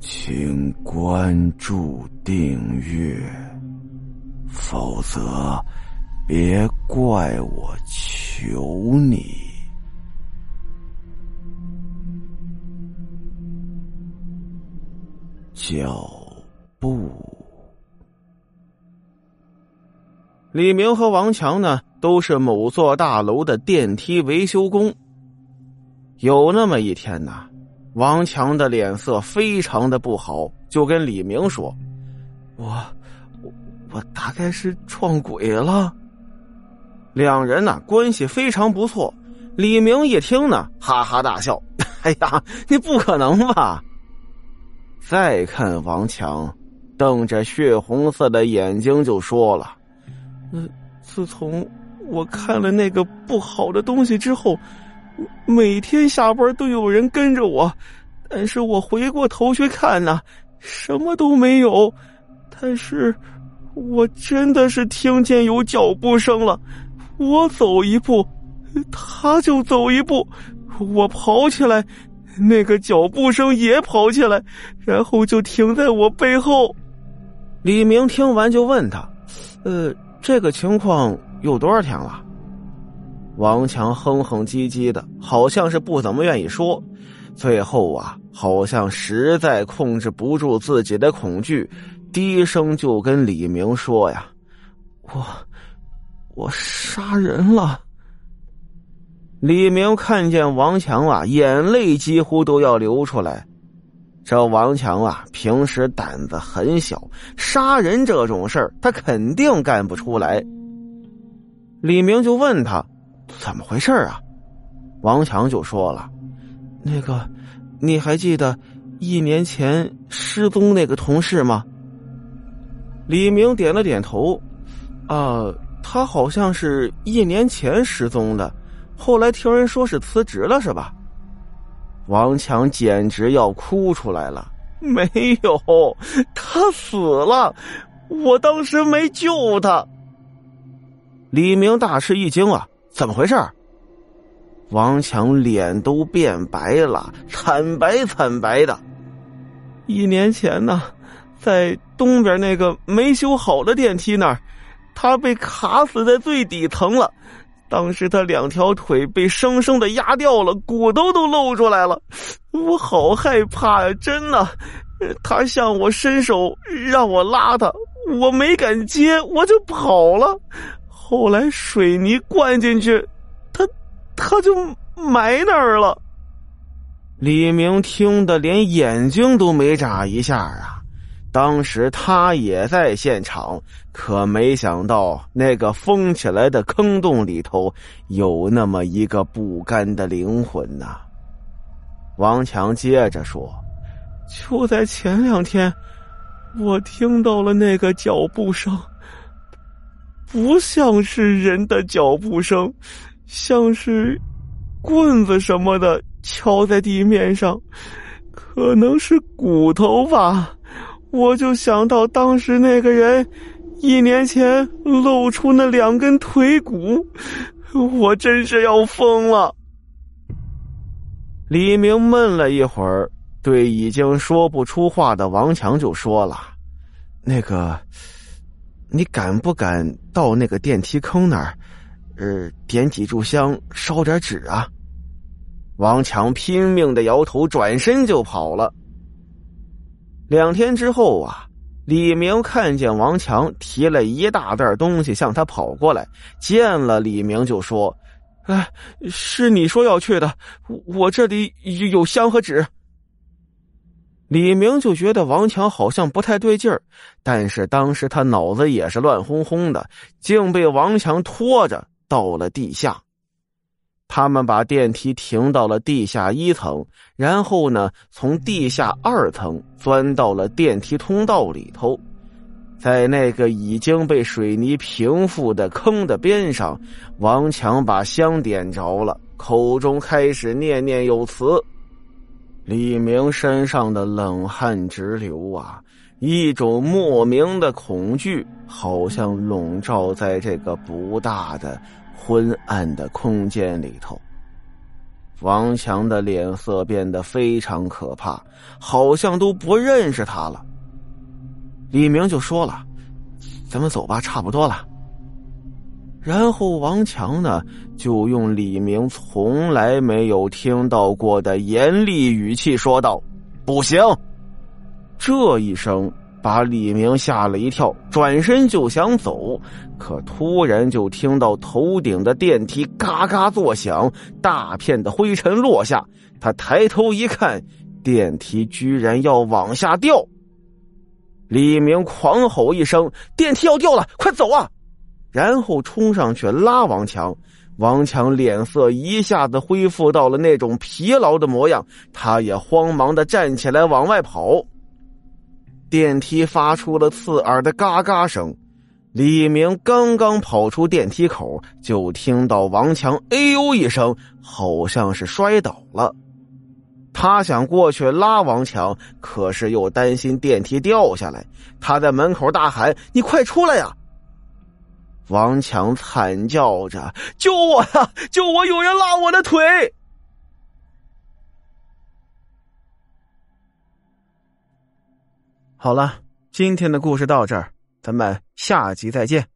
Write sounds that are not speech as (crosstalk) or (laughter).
请关注订阅，否则别怪我求你。脚步。李明和王强呢，都是某座大楼的电梯维修工。有那么一天呢。王强的脸色非常的不好，就跟李明说：“我，我，我大概是撞鬼了。”两人呢关系非常不错。李明一听呢，哈哈大笑：“ (laughs) 哎呀，你不可能吧？”再看王强，瞪着血红色的眼睛就说了：“呃，自从我看了那个不好的东西之后。”每天下班都有人跟着我，但是我回过头去看呢，什么都没有。但是，我真的是听见有脚步声了。我走一步，他就走一步。我跑起来，那个脚步声也跑起来，然后就停在我背后。李明听完就问他：“呃，这个情况有多少天了？”王强哼哼唧唧的，好像是不怎么愿意说。最后啊，好像实在控制不住自己的恐惧，低声就跟李明说：“呀，我，我杀人了。”李明看见王强啊，眼泪几乎都要流出来。这王强啊，平时胆子很小，杀人这种事儿他肯定干不出来。李明就问他。怎么回事啊？王强就说了：“那个，你还记得一年前失踪那个同事吗？”李明点了点头：“啊，他好像是一年前失踪的，后来听人说是辞职了，是吧？”王强简直要哭出来了：“没有，他死了，我当时没救他。”李明大吃一惊啊！怎么回事？王强脸都变白了，惨白惨白的。一年前呢，在东边那个没修好的电梯那儿，他被卡死在最底层了。当时他两条腿被生生的压掉了，骨头都露出来了。我好害怕呀，真的。他向我伸手让我拉他，我没敢接，我就跑了。后来水泥灌进去，他他就埋那儿了。李明听得连眼睛都没眨一下啊！当时他也在现场，可没想到那个封起来的坑洞里头有那么一个不甘的灵魂呐。王强接着说：“就在前两天，我听到了那个脚步声。”不像是人的脚步声，像是棍子什么的敲在地面上，可能是骨头吧。我就想到当时那个人一年前露出那两根腿骨，我真是要疯了。李明闷了一会儿，对已经说不出话的王强就说了：“那个。”你敢不敢到那个电梯坑那儿，呃，点几炷香，烧点纸啊？王强拼命的摇头，转身就跑了。两天之后啊，李明看见王强提了一大袋东西向他跑过来，见了李明就说：“哎，是你说要去的，我这里有香和纸。”李明就觉得王强好像不太对劲儿，但是当时他脑子也是乱哄哄的，竟被王强拖着到了地下。他们把电梯停到了地下一层，然后呢，从地下二层钻到了电梯通道里头，在那个已经被水泥平复的坑的边上，王强把香点着了，口中开始念念有词。李明身上的冷汗直流啊！一种莫名的恐惧，好像笼罩在这个不大的昏暗的空间里头。王强的脸色变得非常可怕，好像都不认识他了。李明就说了：“咱们走吧，差不多了。”然后王强呢，就用李明从来没有听到过的严厉语气说道：“不行！”这一声把李明吓了一跳，转身就想走，可突然就听到头顶的电梯嘎嘎作响，大片的灰尘落下。他抬头一看，电梯居然要往下掉。李明狂吼一声：“电梯要掉了，快走啊！”然后冲上去拉王强，王强脸色一下子恢复到了那种疲劳的模样，他也慌忙的站起来往外跑。电梯发出了刺耳的嘎嘎声，李明刚刚跑出电梯口，就听到王强“哎呦”一声，好像是摔倒了。他想过去拉王强，可是又担心电梯掉下来，他在门口大喊：“你快出来呀！”王强惨叫着：“救我呀！救我！有人拉我的腿！”好了，今天的故事到这儿，咱们下集再见。